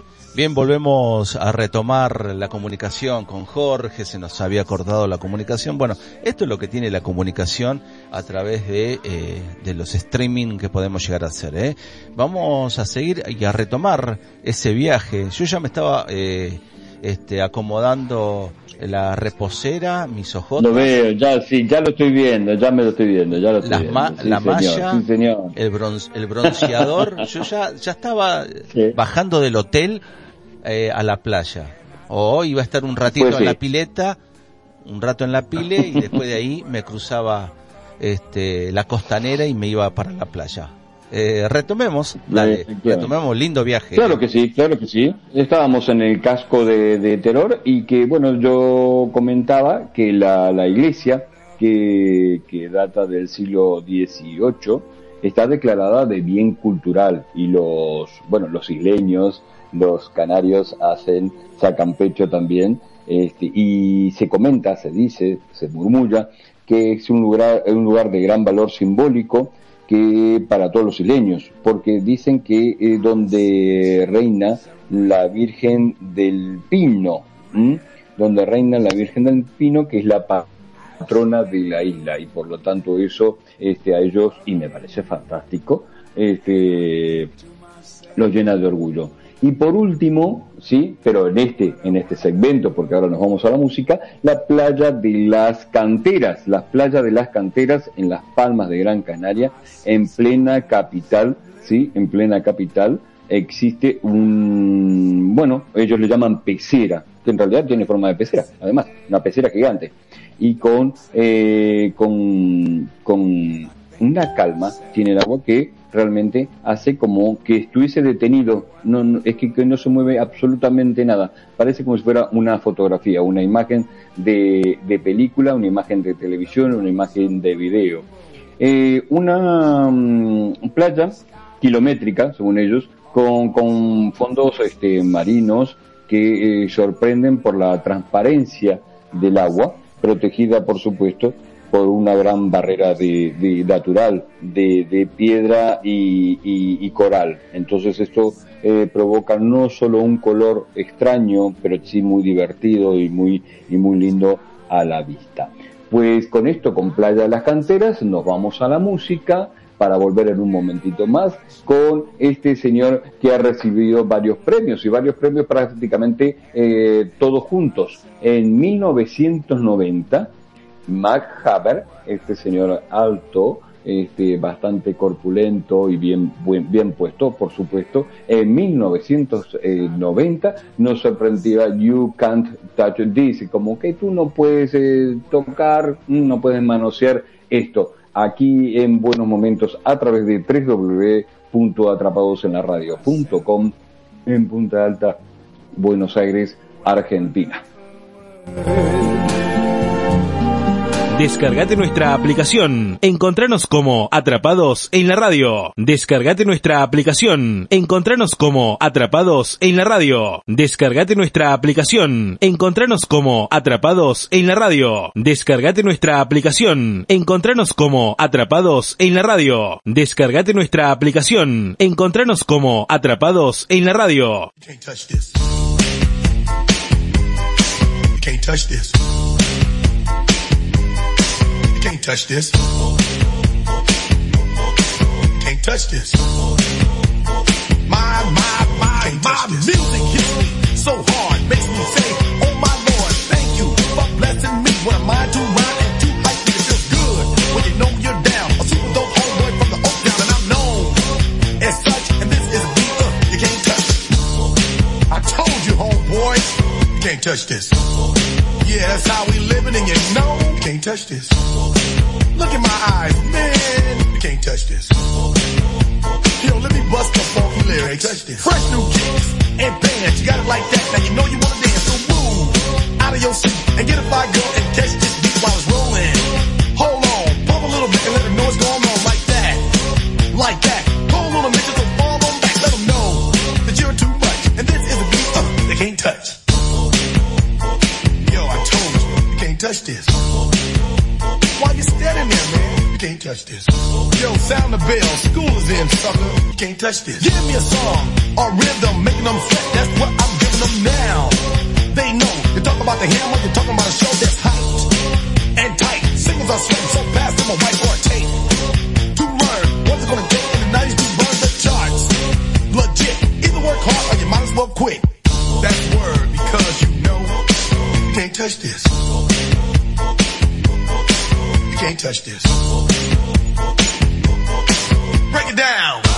D: Bien, volvemos a retomar la comunicación con Jorge, se nos había cortado la comunicación. Bueno, esto es lo que tiene la comunicación a través de, eh, de los streaming que podemos llegar a hacer. ¿eh? Vamos a seguir y a retomar ese viaje. Yo ya me estaba eh, este, acomodando la reposera, mis ojos.
E: Lo veo, ya sí, ya lo estoy viendo, ya me lo estoy viendo, ya lo estoy
D: Las
E: viendo.
D: ma-
E: sí,
D: la
E: señor,
D: malla,
E: sí, señor.
D: el, bronce- el bronceador, yo ya, ya estaba
E: Sí.
D: bajando del hotel eh, a la playa. O iba a estar un ratito
E: Pues
D: en la pileta, un rato en la pile y después de ahí me cruzaba este, la costanera y me iba para la playa. Eh, retomemos, dale,
E: Sí, claro.
D: retomemos, lindo viaje.
E: Claro que sí, claro que sí. Estábamos en el casco de, de Terror y que, bueno, yo comentaba que la, la iglesia, que, que data del siglo XVIII, está declarada de bien cultural y los, bueno, los isleños, los canarios hacen, sacan pecho también, este, y se comenta, se dice, se murmulla, que es un lugar, un lugar de gran valor simbólico, que para todos los isleños, porque dicen que es donde reina la Virgen del Pino, donde reina la Virgen del Pino, que es la patrona de la isla, y por lo tanto eso este, a ellos, y me parece fantástico, este, los llena de orgullo. Y por último, sí, pero en este, en este segmento, porque ahora nos vamos a la música, la playa de las canteras, las playas de las canteras en las Palmas de Gran Canaria, en plena capital, sí, en plena capital, existe un, bueno, ellos le llaman pecera, que en realidad tiene forma de pecera, además, una pecera gigante, y con, eh, con, con una calma tiene el agua que realmente hace como que estuviese detenido, no, es que, que no se mueve absolutamente nada, parece como si fuera una fotografía, una imagen de, de película, una imagen de televisión, una imagen de video. Eh, una mm, playa kilométrica, según ellos, con, con fondos este, marinos que eh, sorprenden por la transparencia del agua, protegida, por supuesto, por una gran barrera de, de natural de, de piedra y, y- y coral. Entonces esto eh, provoca no solo un color extraño, pero sí muy divertido y muy, y muy lindo a la vista. Pues con esto, con Playa de las Canteras, nos vamos a la música para volver en un momentito más con este señor que ha recibido varios premios y varios premios prácticamente eh, todos juntos. En 1990, Mac Haber, este señor alto, este, bastante corpulento y bien, buen- bien puesto, por supuesto, en 1990 nos sorprendía You Can't Touch This, como que tú no puedes eh, tocar, no puedes manosear esto. Aquí en Buenos Momentos a través de www.atrapadosenlaradio.com en Punta Alta, Buenos Aires, Argentina.
A: Descargate nuestra aplicación. Encontranos como Atrapados en la Radio. Descargate nuestra aplicación. Encontranos como Atrapados en la Radio. Descargate nuestra aplicación. Encontranos como Atrapados en la Radio. Descargate nuestra aplicación. Encontranos como Atrapados en la Radio. Descargate nuestra aplicación. Encontranos como Atrapados en la Radio.
H: You can't touch this. You can't touch this. Can't touch this. Can't touch this. My, my, my, my music hits me so hard, makes me say, oh my lord, thank you for blessing me when I'm mind to rhyme and too me. It feels good when you know you're down. A super dope homeboy from the Oak Town and I'm known as such, and this is a beat uh, you can't touch. I told you, homeboy, you can't touch this. Yeah, that's how we living, and you know you can't touch this. Look in my eyes, man, you can't touch this. Yo, let me bust the funky lyrics. Touch this. Fresh new kicks and bands, you got it like that. Now you know you wanna dance, so move out of your seat and get a fire girl and catch this beat while it's rolling. Hold on, pump a little bit and let them know what's going on like that, like that. Hold on a minute, so fall on back, let them know that you're too much, and this is a beat uh, they can't touch. Yo, I told you, you can't touch this. You standing there, man? You can't touch this. Yo, sound the bell, school is in, sucker. You can't touch this. Give me a song or rhythm, making them sweat. That's what I'm giving them now. They know you're talking about the hammer, you're talking about a show that's hyped and tight. Singles are sweating so fast, I'm a white or a tape. To learn what's it gonna take in the 90s to run the charts. Legit, either work hard or you might as well quit. That's word because you know you can't touch this. Can't touch this. Break it down.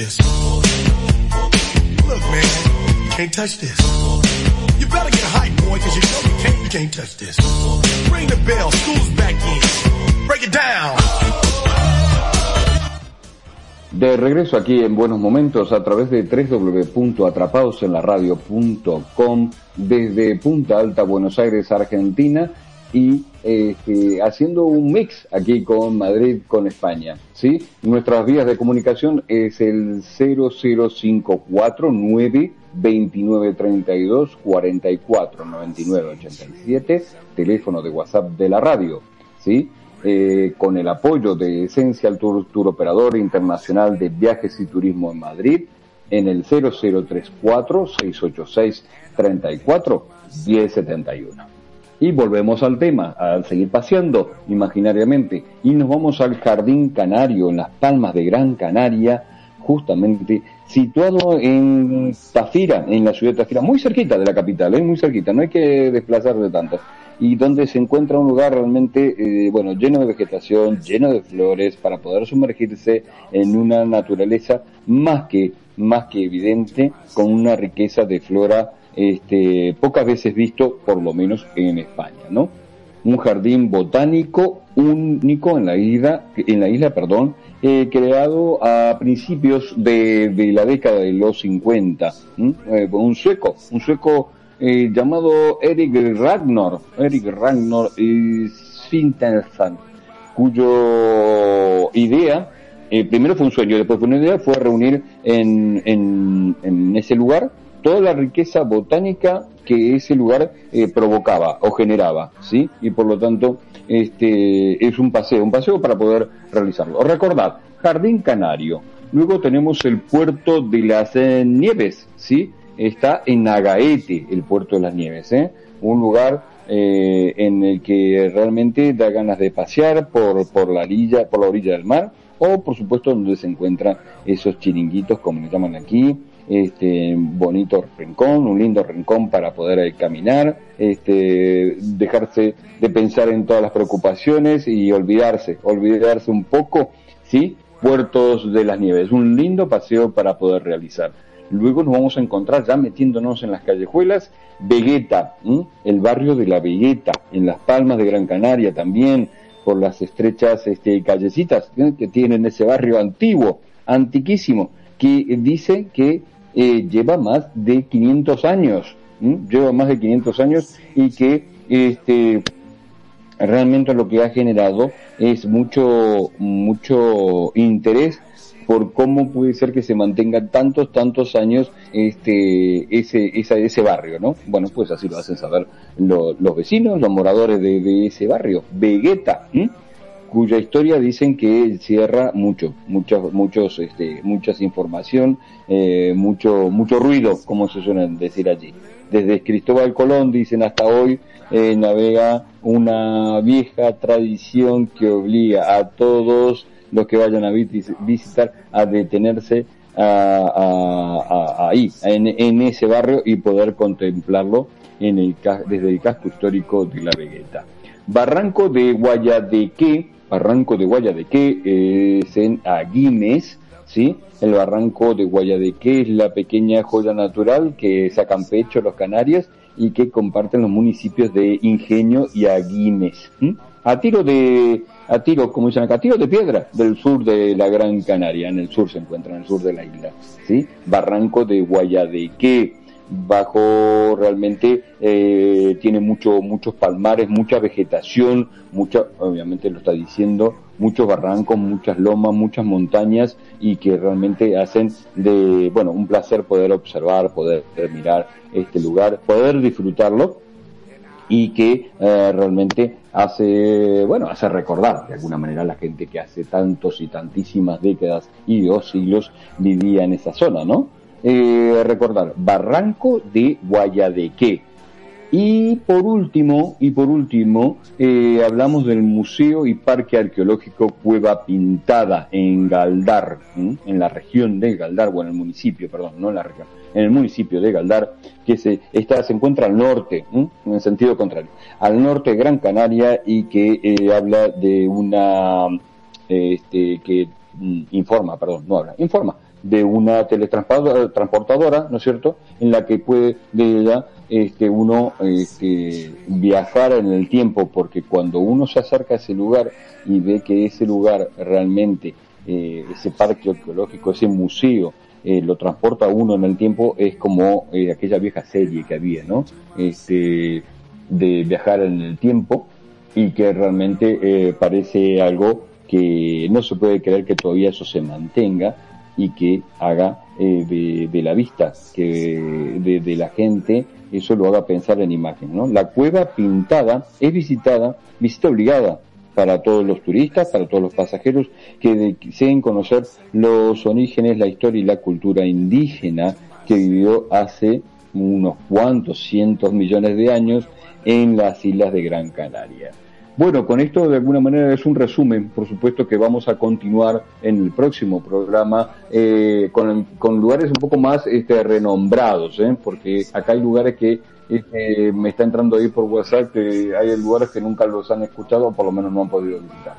H: This. Look, man. Can't touch this. You better get hype, boy, cause you know you can't, you can't touch this. Ring the bell. School's back in. Break it down.
E: De regreso aquí en Buenos Momentos a través de www.atrapadosenlaradio.com desde Punta Alta, Buenos Aires, Argentina y este, haciendo un mix aquí con Madrid, con España. ¿sí? Nuestras vías de comunicación es el 00549 2932 44 99 87, teléfono de WhatsApp de la radio. ¿sí? eh, con el apoyo de Essential Tour, Tour Operador Internacional de Viajes y Turismo en Madrid, en el 0034-686-34-1071. Y volvemos al tema, al seguir paseando imaginariamente, y nos vamos al Jardín Canario, en las Palmas de Gran Canaria, justamente situado en Tafira, en la ciudad de Tafira, muy cerquita de la capital, ¿eh? muy cerquita, no hay que desplazarse tanto. Y donde se encuentra un lugar realmente, eh, bueno, lleno de vegetación, lleno de flores, para poder sumergirse en una naturaleza más que, más que evidente, con una riqueza de flora, este, pocas veces visto, por lo menos en España, ¿no? Un jardín botánico único en la isla, en la isla, perdón, eh, creado a principios de, la década de los 50, eh, un sueco, un sueco eh, llamado Eric Ragnar, Eric Ragnar cuyo idea, primero fue un sueño, después fue una idea, fue reunir en, en, en ese lugar toda la riqueza botánica que ese lugar provocaba o generaba, ¿sí? Y por lo tanto, este, es un paseo, un paseo para poder realizarlo. Recordad, Jardín Canario. Luego tenemos el puerto de las eh, Nieves, ¿sí? Está en Agaete, el puerto de las Nieves, ¿eh? Un lugar eh, en el que realmente da ganas de pasear por, por la orilla, por la orilla del mar, o por supuesto donde se encuentran esos chiringuitos, como le llaman aquí, este bonito rincón, un lindo rincón para poder caminar, este, dejarse de pensar en todas las preocupaciones y olvidarse, olvidarse un poco, ¿sí? Puertos de las Nieves, un lindo paseo para poder realizar. Luego nos vamos a encontrar ya metiéndonos en las callejuelas, Vegueta, ¿m? el barrio de la Vegueta, en las Palmas de Gran Canaria también, por las estrechas este, callecitas que tienen ese barrio antiguo, antiquísimo, que dice que eh, lleva más de 500 años, lleva más de 500 años y que este, realmente lo que ha generado es mucho, mucho interés por cómo puede ser que se mantenga tantos, tantos años este, ese, esa, ese barrio, ¿no? Bueno, pues así lo hacen saber lo, los vecinos, los moradores de, ese barrio. Vegeta, ¿m? Cuya historia dicen que encierra mucho, muchos, muchos, este, muchas información, eh, mucho, mucho ruido, como se suele decir allí. Desde Cristóbal Colón, dicen hasta hoy, eh, navega una vieja tradición que obliga a todos los que vayan a visitar a detenerse a, a, a, ahí, en, en, ese barrio y poder contemplarlo en el, desde el casco histórico de la Vegueta. Barranco de Guayadeque, Barranco de Guayadeque es en Aguines, ¿sí? El barranco de Guayadeque es la pequeña joya natural que sacan pecho los canarios y que comparten los municipios de Ingenio y Aguines. A tiro de, a tiro, como dicen acá, a tiro de piedra del sur de la Gran Canaria, en el sur se encuentra, en el sur de la isla, ¿sí? Barranco de Guayadeque, bajo realmente eh, tiene mucho, muchos palmares, mucha vegetación, mucha, obviamente lo está diciendo, muchos barrancos, muchas lomas, muchas montañas y que realmente hacen de, bueno, un placer poder observar, poder mirar este lugar, poder disfrutarlo y que eh, realmente hace, bueno, hace recordar de alguna manera a la gente que hace tantos y tantísimas décadas y dos siglos vivía en esa zona, ¿no? Eh, recordar, Barranco de Guayadeque. Y por último, y por último, eh, hablamos del Museo y Parque Arqueológico Cueva Pintada en Galdar, en la región de Galdar, o en el municipio, perdón, no en la región, en el municipio de Galdar, que se, está, se encuentra al norte, en el sentido contrario, al norte de Gran Canaria y que eh, habla de una, este, que mm, informa, perdón, no habla, informa de una teletransportadora, ¿no es cierto?, en la que puede de ella este, uno este, viajar en el tiempo, porque cuando uno se acerca a ese lugar y ve que ese lugar realmente, eh, ese parque arqueológico, ese museo, eh, lo transporta uno en el tiempo, es como eh, aquella vieja serie que había, ¿no? Este, de viajar en el tiempo y que realmente eh, parece algo que no se puede creer que todavía eso se mantenga y que haga eh, de, la vista, que de, de, la gente, eso lo haga pensar en imagen, ¿no? La cueva pintada es visitada, visita obligada para todos los turistas, para todos los pasajeros que deseen conocer los orígenes, la historia y la cultura indígena que vivió hace unos cuantos cientos millones de años en las islas de Gran Canaria. Bueno, con esto de alguna manera es un resumen, por supuesto que vamos a continuar en el próximo programa eh, con, lugares un poco más este, renombrados, ¿eh? porque acá hay lugares que este, me está entrando ahí por WhatsApp que hay lugares que nunca los han escuchado o por lo menos no han podido visitar.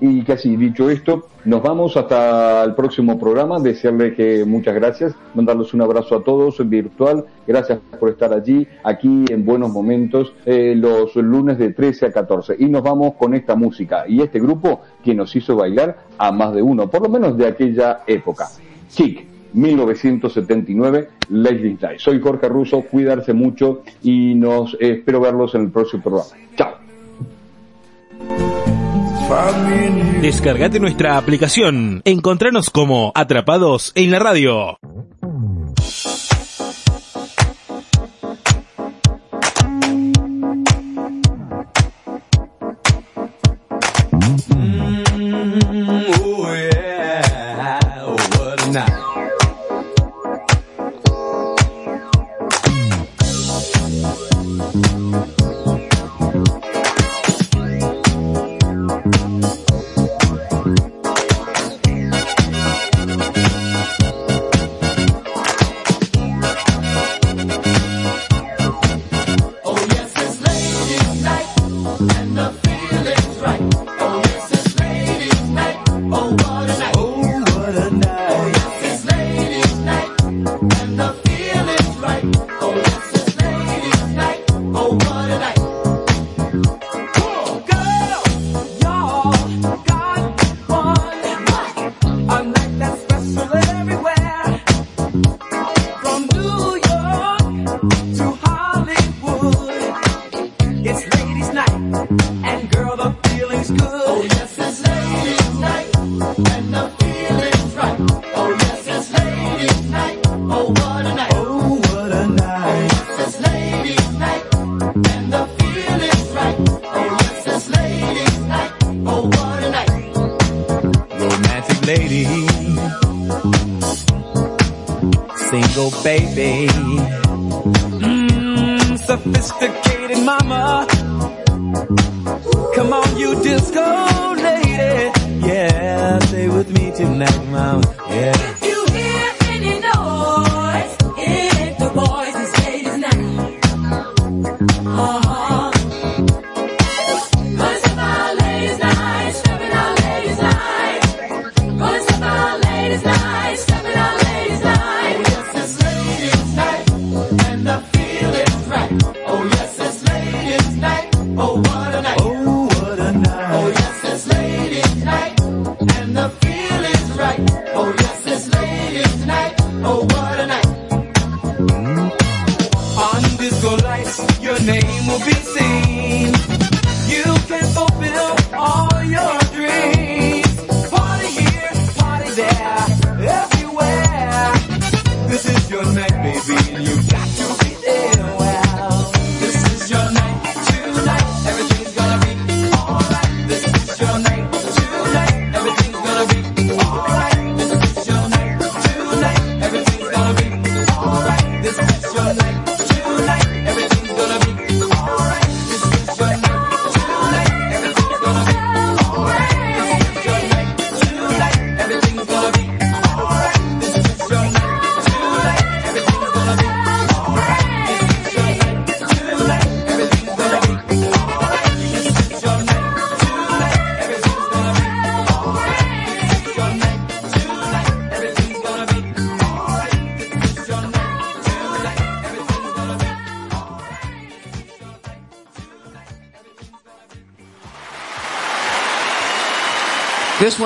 E: Y casi dicho esto, nos vamos hasta el próximo programa. Desearles que muchas gracias, mandarles un abrazo a todos en virtual. Gracias por estar allí, aquí en Buenos Momentos, eh, los lunes de 13 a 14. Y nos vamos con esta música y este grupo que nos hizo bailar a más de uno, por lo menos de aquella época. Chic, 1979, Leslie Night. Soy Jorge Russo, cuidarse mucho y nos espero verlos en el próximo programa. Chao.
A: Descargate nuestra aplicación. Encontranos como Atrapados en la Radio.
F: Oh
H: right.
F: Baby,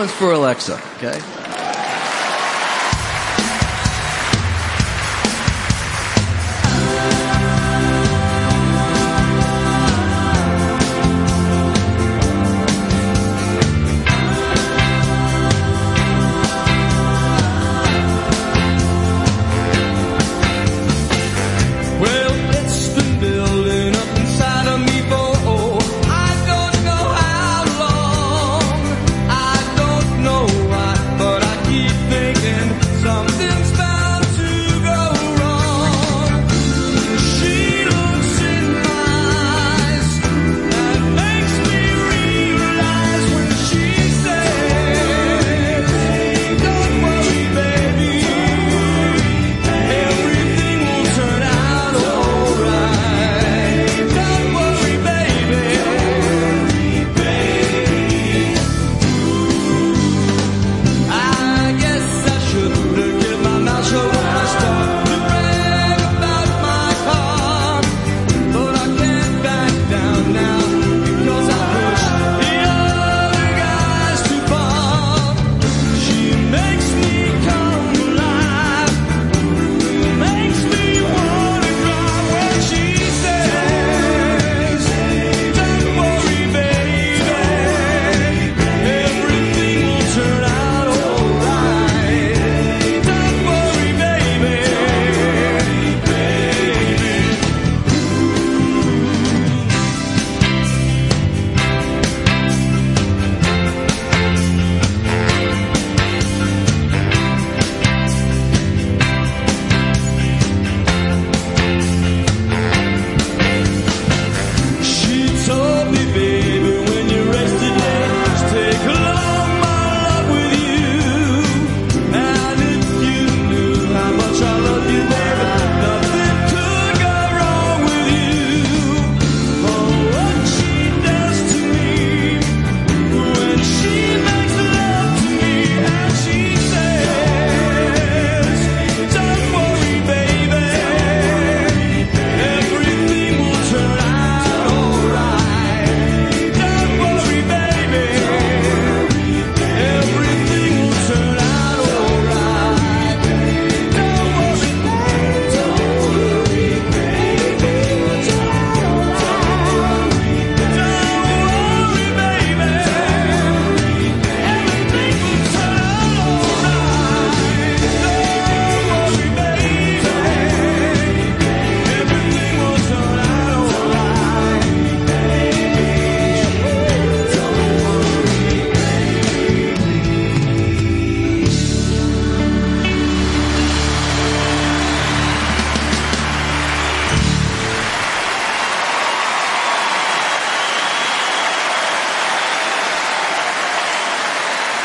I: one's for Alexa, okay?